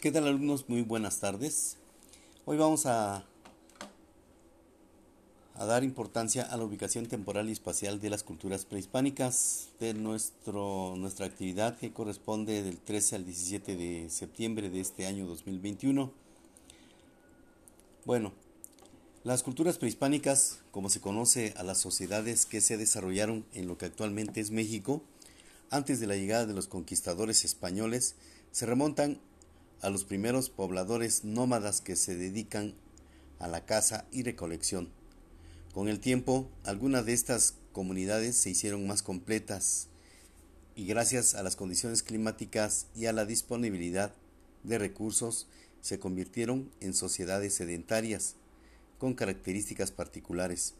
¿Qué tal alumnos? Muy buenas tardes. Hoy vamos a, a, dar importancia a la ubicación temporal y espacial de las culturas prehispánicas de nuestro, nuestra actividad que corresponde del 13 al 17 de septiembre de este año 2021. Bueno, las culturas prehispánicas, como se conoce a las sociedades que se desarrollaron en lo que actualmente es México, antes de la llegada de los conquistadores españoles, se remontan a los primeros pobladores nómadas que se dedican a la caza y recolección. Con el tiempo, algunas de estas comunidades se hicieron más completas y gracias a las condiciones climáticas y a la disponibilidad de recursos se convirtieron en sociedades sedentarias con características particulares.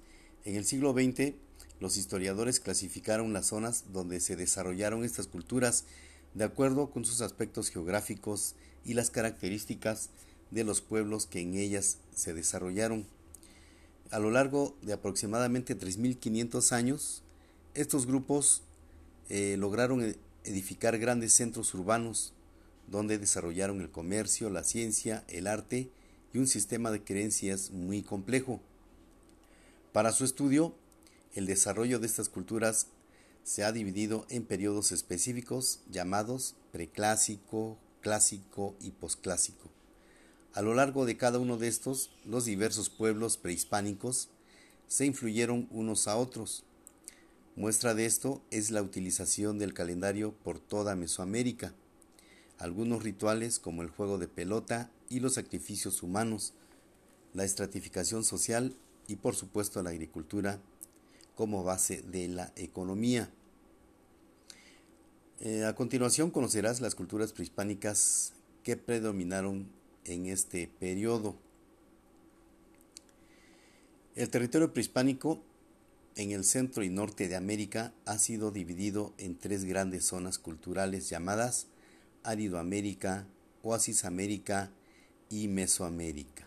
En el siglo XX, los historiadores clasificaron las zonas donde se desarrollaron estas culturas de acuerdo con sus aspectos geográficos y las características de los pueblos que en ellas se desarrollaron. A lo largo de aproximadamente 3.500 años, estos grupos eh, lograron e-, edificar grandes centros urbanos donde desarrollaron el comercio, la ciencia, el arte y un sistema de creencias muy complejo. Para su estudio, el desarrollo de estas culturas se ha dividido en periodos específicos llamados preclásico, clásico y posclásico. A lo largo de cada uno de estos, los diversos pueblos prehispánicos se influyeron unos a otros. Muestra de esto es la utilización del calendario por toda Mesoamérica. Algunos rituales como el juego de pelota y los sacrificios humanos, la estratificación social y por supuesto la agricultura como base de la economía. Eh, a continuación conocerás las culturas prehispánicas que predominaron en este periodo. El territorio prehispánico en el centro y norte de América ha sido dividido en tres grandes zonas culturales llamadas Aridoamérica, Oasis América y Mesoamérica.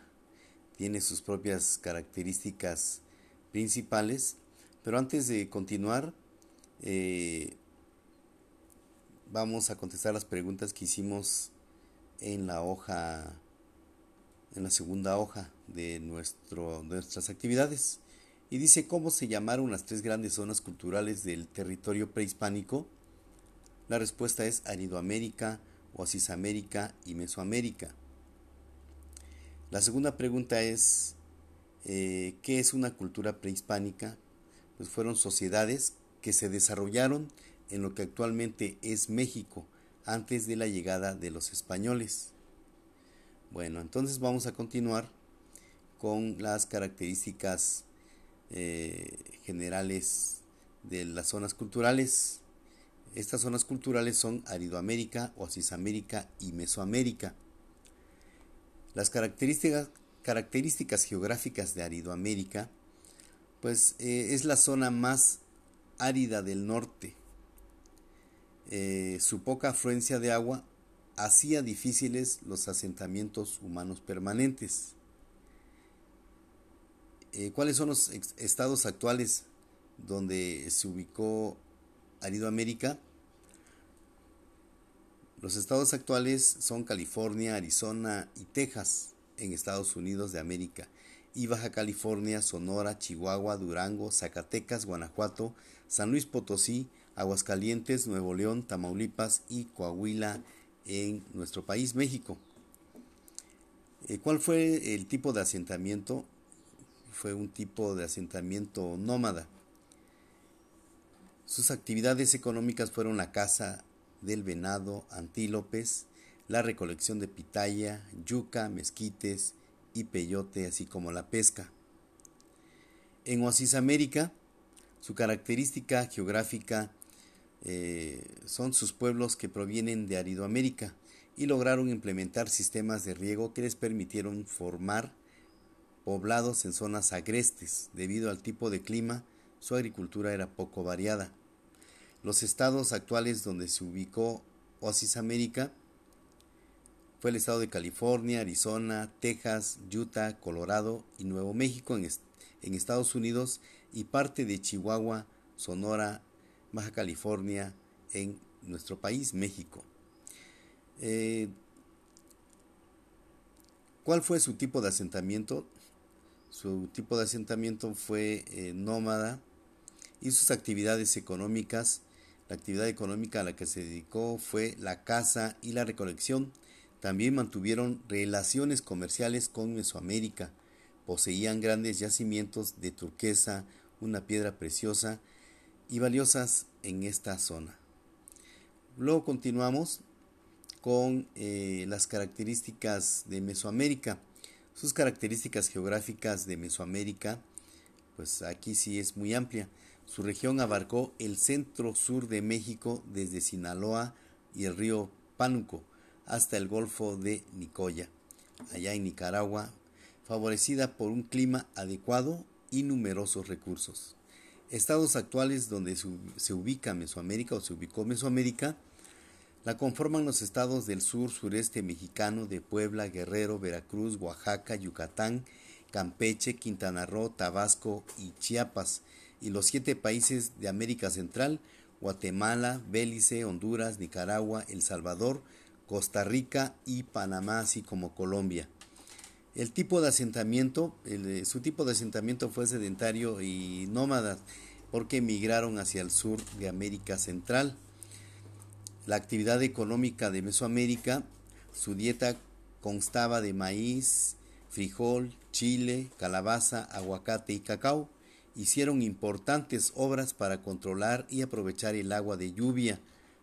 Tiene sus propias características principales, pero antes de continuar, eh, vamos a contestar las preguntas que hicimos en la hoja, en la segunda hoja de, nuestro, nuestras actividades. Y dice cómo se llamaron las tres grandes zonas culturales del territorio prehispánico. La respuesta es Aridoamérica, Oasisamérica y Mesoamérica. La segunda pregunta es, eh, ¿qué es una cultura prehispánica? Pues fueron sociedades que se desarrollaron en lo que actualmente es México antes de la llegada de los españoles. Bueno, entonces vamos a continuar con las características eh, generales de las zonas culturales. Estas zonas culturales son Aridoamérica, Oasisamérica y Mesoamérica. Las características, características geográficas de Aridoamérica, pues eh, es la zona más árida del norte, eh, su poca afluencia de agua hacía difíciles los asentamientos humanos permanentes. Eh, ¿Cuáles son los estados actuales donde se ubicó Aridoamérica? Los estados actuales son California, Arizona y Texas en Estados Unidos de América y Baja California, Sonora, Chihuahua, Durango, Zacatecas, Guanajuato, San Luis Potosí, Aguascalientes, Nuevo León, Tamaulipas y Coahuila en nuestro país, México. Eh, ¿Cuál fue el tipo de asentamiento? Fue un tipo de asentamiento nómada. Sus actividades económicas fueron la caza del venado, antílopes, la recolección de pitaya, yuca, mezquites y peyote, así como la pesca. En Oasis América, su característica geográfica eh, son sus pueblos que provienen de Aridoamérica y lograron implementar sistemas de riego que les permitieron formar poblados en zonas agrestes. Debido al tipo de clima, su agricultura era poco variada. Los estados actuales donde se ubicó Oasis América fue el estado de California, Arizona, Texas, Utah, Colorado y Nuevo México en, en Estados Unidos y parte de Chihuahua, Sonora, Baja California, en nuestro país, México. Eh, ¿Cuál fue su tipo de asentamiento? Su tipo de asentamiento fue eh, nómada y sus actividades económicas, la actividad económica a la que se dedicó fue la caza y la recolección. También mantuvieron relaciones comerciales con Mesoamérica. Poseían grandes yacimientos de turquesa, una piedra preciosa y valiosas en esta zona. Luego continuamos con eh, las características de Mesoamérica. Sus características geográficas de Mesoamérica, pues aquí sí es muy amplia. Su región abarcó el centro-sur de México desde Sinaloa y el río Pánuco hasta el Golfo de Nicoya, allá en Nicaragua, favorecida por un clima adecuado y numerosos recursos. Estados actuales donde se ubica Mesoamérica o se ubicó Mesoamérica la conforman los estados del sur sureste mexicano de Puebla, Guerrero, Veracruz, Oaxaca, Yucatán, Campeche, Quintana Roo, Tabasco y Chiapas, y los siete países de América Central, Guatemala, Belice, Honduras, Nicaragua, El Salvador, Costa Rica y Panamá, así como Colombia. El tipo de asentamiento, eh, su tipo de asentamiento fue sedentario y nómada, porque emigraron hacia el sur de América Central. La actividad económica de Mesoamérica, su dieta constaba de maíz, frijol, chile, calabaza, aguacate y cacao. Hicieron importantes obras para controlar y aprovechar el agua de lluvia,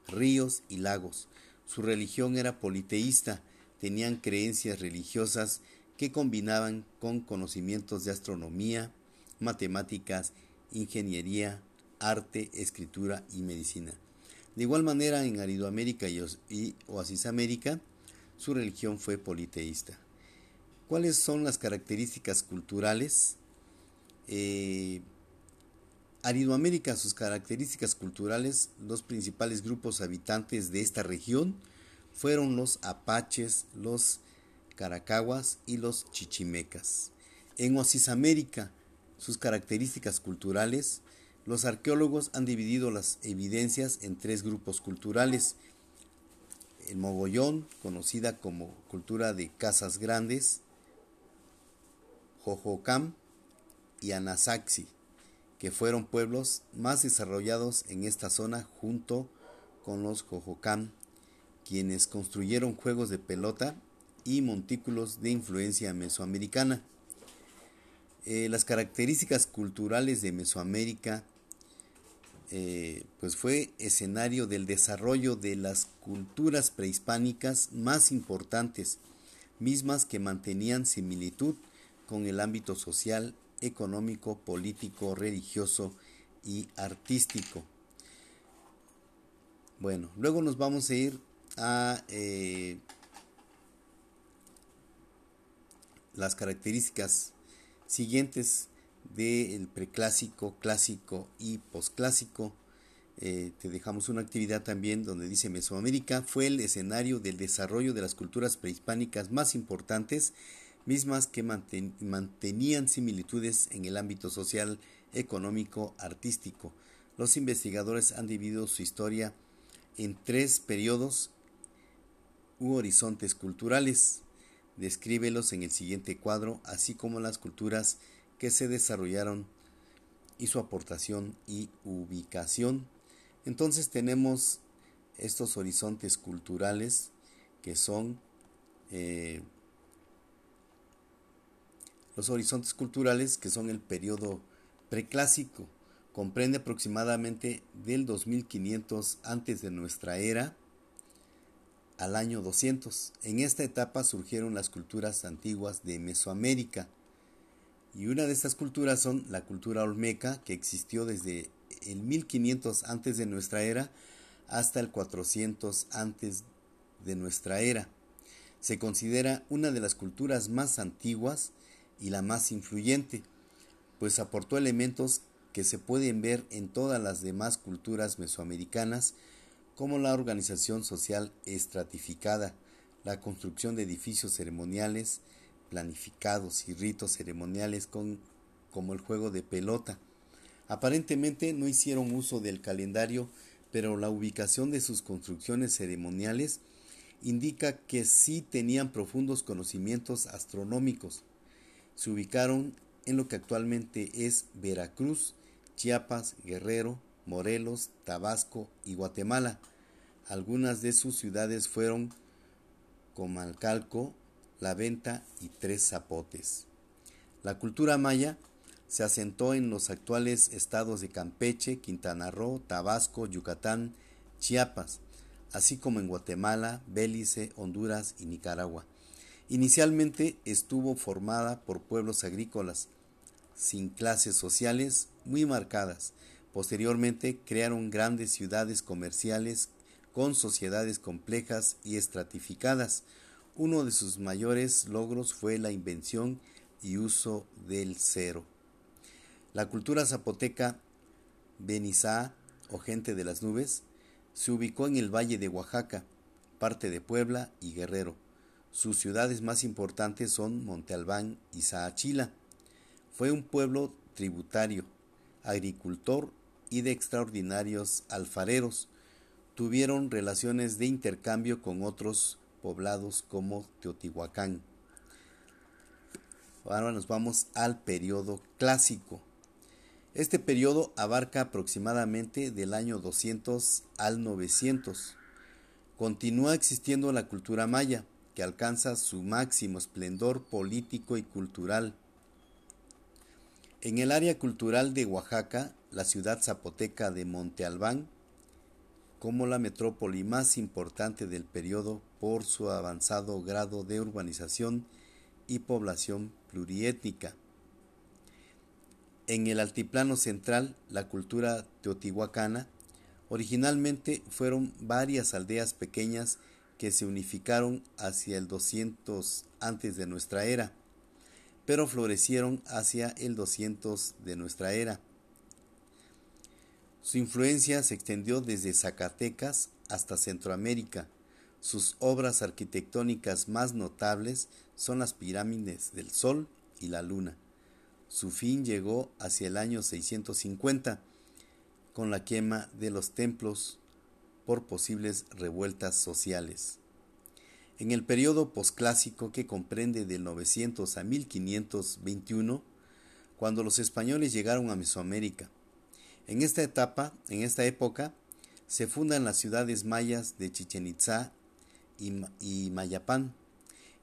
ríos y lagos. Su religión era politeísta, tenían creencias religiosas que combinaban con conocimientos de astronomía, matemáticas, ingeniería, arte, escritura y medicina. De igual manera, en Aridoamérica y Oasisamérica, su religión fue politeísta. ¿Cuáles son las características culturales? Eh, Aridoamérica, sus características culturales, los principales grupos habitantes de esta región fueron los apaches, los caracaguas y los chichimecas. En Oasisamérica, sus características culturales los arqueólogos han dividido las evidencias en tres grupos culturales. El mogollón, conocida como cultura de casas grandes, Jojocam y Anasaxi, que fueron pueblos más desarrollados en esta zona junto con los Jojocam, quienes construyeron juegos de pelota y montículos de influencia mesoamericana. Eh, las características culturales de Mesoamérica eh, pues fue escenario del desarrollo de las culturas prehispánicas más importantes, mismas que mantenían similitud con el ámbito social, económico, político, religioso y artístico. Bueno, luego nos vamos a ir a eh, las características siguientes del preclásico, clásico y posclásico. Eh, te dejamos una actividad también donde dice Mesoamérica fue el escenario del desarrollo de las culturas prehispánicas más importantes, mismas que mantenían similitudes en el ámbito social, económico, artístico. Los investigadores han dividido su historia en tres periodos u horizontes culturales. Descríbelos en el siguiente cuadro, así como las culturas que se desarrollaron y su aportación y ubicación. Entonces tenemos estos horizontes culturales que son eh, los horizontes culturales que son el periodo preclásico. Comprende aproximadamente del 2500 antes de nuestra era al año 200. En esta etapa surgieron las culturas antiguas de Mesoamérica. Y una de estas culturas son la cultura olmeca, que existió desde el 1500 antes de nuestra era hasta el 400 antes de nuestra era. Se considera una de las culturas más antiguas y la más influyente, pues aportó elementos que se pueden ver en todas las demás culturas mesoamericanas, como la organización social estratificada, la construcción de edificios ceremoniales, planificados y ritos ceremoniales con, como el juego de pelota. Aparentemente no hicieron uso del calendario, pero la ubicación de sus construcciones ceremoniales indica que sí tenían profundos conocimientos astronómicos. Se ubicaron en lo que actualmente es Veracruz, Chiapas, Guerrero, Morelos, Tabasco y Guatemala. Algunas de sus ciudades fueron Comalcalco, La Venta y Tres Zapotes. La cultura maya se asentó en los actuales estados de Campeche, Quintana Roo, Tabasco, Yucatán, Chiapas, así como en Guatemala, Belice, Honduras y Nicaragua. Inicialmente estuvo formada por pueblos agrícolas, sin clases sociales muy marcadas. Posteriormente crearon grandes ciudades comerciales con sociedades complejas y estratificadas. Uno de sus mayores logros fue la invención y uso del cero. La cultura zapoteca Benizá o gente de las nubes se ubicó en el valle de Oaxaca, parte de Puebla y Guerrero. Sus ciudades más importantes son Monte Albán y Saachila. Fue un pueblo tributario, agricultor y de extraordinarios alfareros. Tuvieron relaciones de intercambio con otros poblados como Teotihuacán. Ahora nos vamos al periodo clásico. Este periodo abarca aproximadamente del año 200 al 900. Continúa existiendo la cultura maya, alcanza su máximo esplendor político y cultural. En el área cultural de Oaxaca, la ciudad zapoteca de Monte Albán, como la metrópoli más importante del periodo por su avanzado grado de urbanización y población pluriétnica. En el altiplano central, la cultura teotihuacana, originalmente fueron varias aldeas pequeñas que se unificaron hacia el 200 antes de nuestra era, pero florecieron hacia el 200 de nuestra era. Su influencia se extendió desde Zacatecas hasta Centroamérica. Sus obras arquitectónicas más notables son las pirámides del Sol y la Luna. Su fin llegó hacia el año 650, con la quema de los templos por posibles revueltas sociales. En el periodo posclásico que comprende del 900 a 1521, cuando los españoles llegaron a Mesoamérica. En esta etapa, en esta época, se fundan las ciudades mayas de Chichen Itzá y, y Mayapán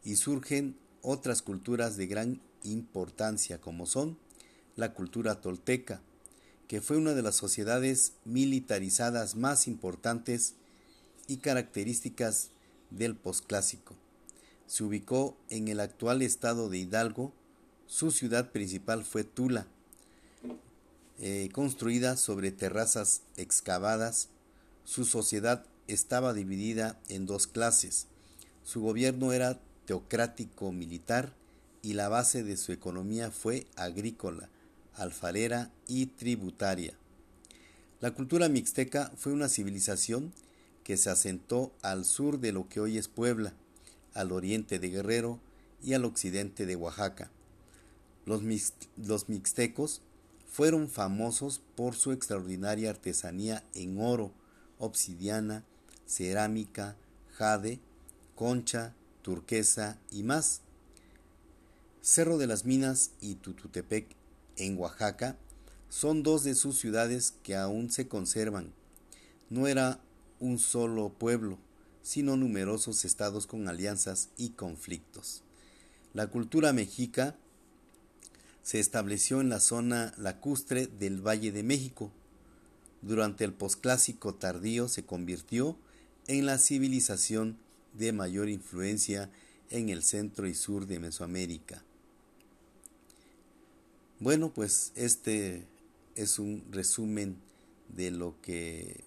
y surgen otras culturas de gran importancia como son la cultura tolteca, que fue una de las sociedades militarizadas más importantes y características del posclásico. Se ubicó en el actual estado de Hidalgo, su ciudad principal fue Tula, eh, construida sobre terrazas excavadas. Su sociedad estaba dividida en dos clases. Su gobierno era teocrático militar y la base de su economía fue agrícola, alfarera y tributaria. La cultura mixteca fue una civilización que se asentó al sur de lo que hoy es Puebla, al oriente de Guerrero y al occidente de Oaxaca. Los, mixtecos fueron famosos por su extraordinaria artesanía en oro, obsidiana, cerámica, jade, concha, turquesa y más. Cerro de las Minas y Tututepec en Oaxaca son dos de sus ciudades que aún se conservan. No era un solo pueblo, sino numerosos estados con alianzas y conflictos. La cultura mexica se estableció en la zona lacustre del Valle de México. Durante el posclásico tardío se convirtió en la civilización de mayor influencia en el centro y sur de Mesoamérica. Bueno, pues este es un resumen de lo que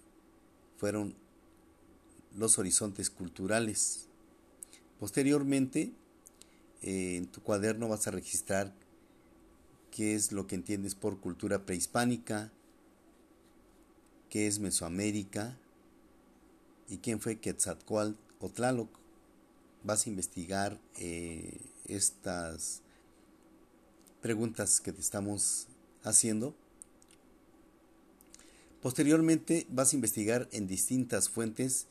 fueron los horizontes culturales. Posteriormente, eh, en tu cuaderno vas a registrar qué es lo que entiendes por cultura prehispánica, qué es Mesoamérica y quién fue Quetzalcoatl o Tlaloc. Vas a investigar eh, estas preguntas que te estamos haciendo. Posteriormente vas a investigar en distintas fuentes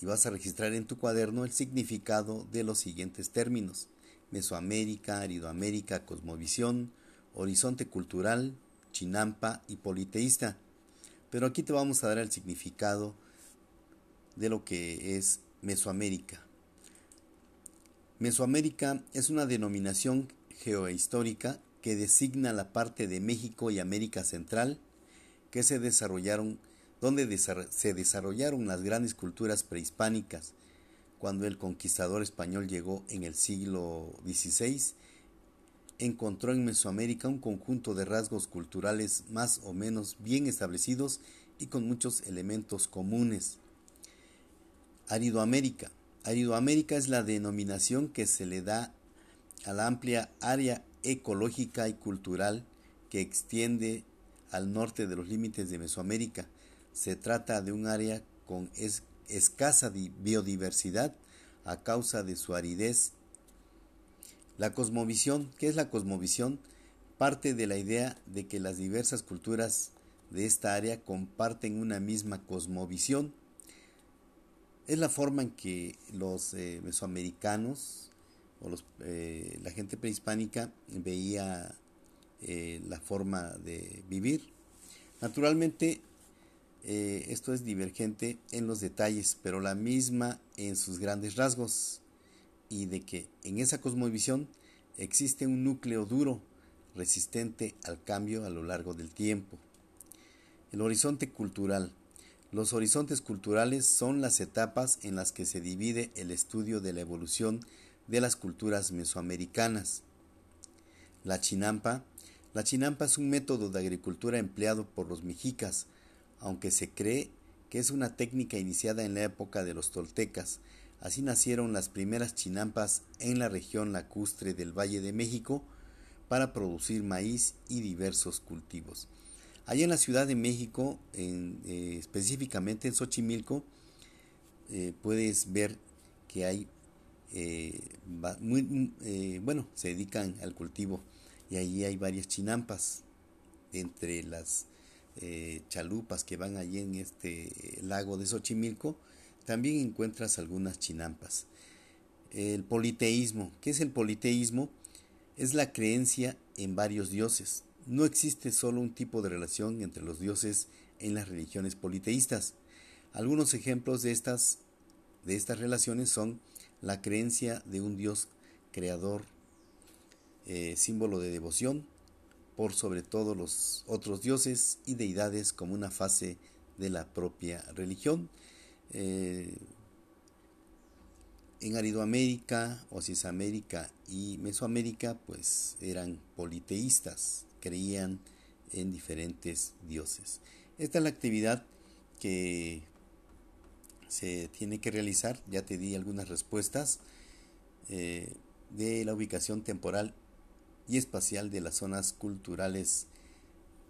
y vas a registrar en tu cuaderno el significado de los siguientes términos. Mesoamérica, Aridoamérica, Cosmovisión, Horizonte Cultural, Chinampa y Politeísta. Pero aquí te vamos a dar el significado de lo que es Mesoamérica. Mesoamérica es una denominación geohistórica que designa la parte de México y América Central que se desarrollaron donde se desarrollaron las grandes culturas prehispánicas. Cuando el conquistador español llegó en el siglo XVI, encontró en Mesoamérica un conjunto de rasgos culturales más o menos bien establecidos y con muchos elementos comunes. Aridoamérica. Aridoamérica es la denominación que se le da a la amplia área ecológica y cultural que extiende al norte de los límites de Mesoamérica. Se trata de un área con escasa biodiversidad a causa de su aridez. La cosmovisión, ¿qué es la cosmovisión? Parte de la idea de que las diversas culturas de esta área comparten una misma cosmovisión. Es la forma en que los eh, mesoamericanos o eh, la gente prehispánica veía eh, la forma de vivir. Naturalmente, eh, esto es divergente en los detalles, pero la misma en sus grandes rasgos, y de que en esa cosmovisión existe un núcleo duro, resistente al cambio a lo largo del tiempo. El horizonte cultural. Los horizontes culturales son las etapas en las que se divide el estudio de la evolución de las culturas mesoamericanas. La chinampa la chinampa es un método de agricultura empleado por los mexicas, aunque se cree que es una técnica iniciada en la época de los toltecas. Así nacieron las primeras chinampas en la región lacustre del Valle de México para producir maíz y diversos cultivos. Allá en la Ciudad de México, eh, específicamente en Xochimilco, eh, puedes ver que hay, eh, bueno, se dedican al cultivo y allí hay varias chinampas entre las eh, chalupas que van allí en este lago de Xochimilco también encuentras algunas chinampas. El politeísmo ¿qué es el politeísmo? es la creencia en varios dioses. No existe solo un tipo de relación entre los dioses en las religiones politeístas. Algunos ejemplos de estas de estas relaciones son la creencia de un dios creador eh, símbolo de devoción por sobre todo los otros dioses y deidades como una fase de la propia religión. Eh, en Aridoamérica, Osisamérica y Mesoamérica, pues eran politeístas, creían en diferentes dioses. Esta es la actividad que se tiene que realizar, ya te di algunas respuestas eh, de la ubicación temporal y espacial de las zonas culturales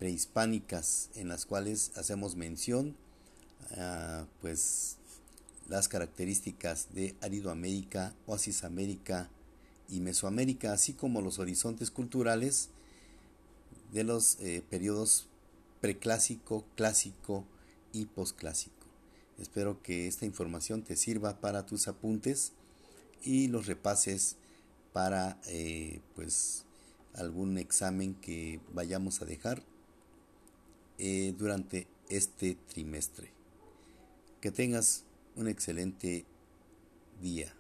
prehispánicas en las cuales hacemos mención pues las características de Aridoamérica, Oasisamérica y Mesoamérica, así como los horizontes culturales de los eh, periodos preclásico, clásico y posclásico. Espero que esta información te sirva para tus apuntes y los repases para eh, pues algún examen que vayamos a dejar eh, durante este trimestre. Que tengas un excelente día.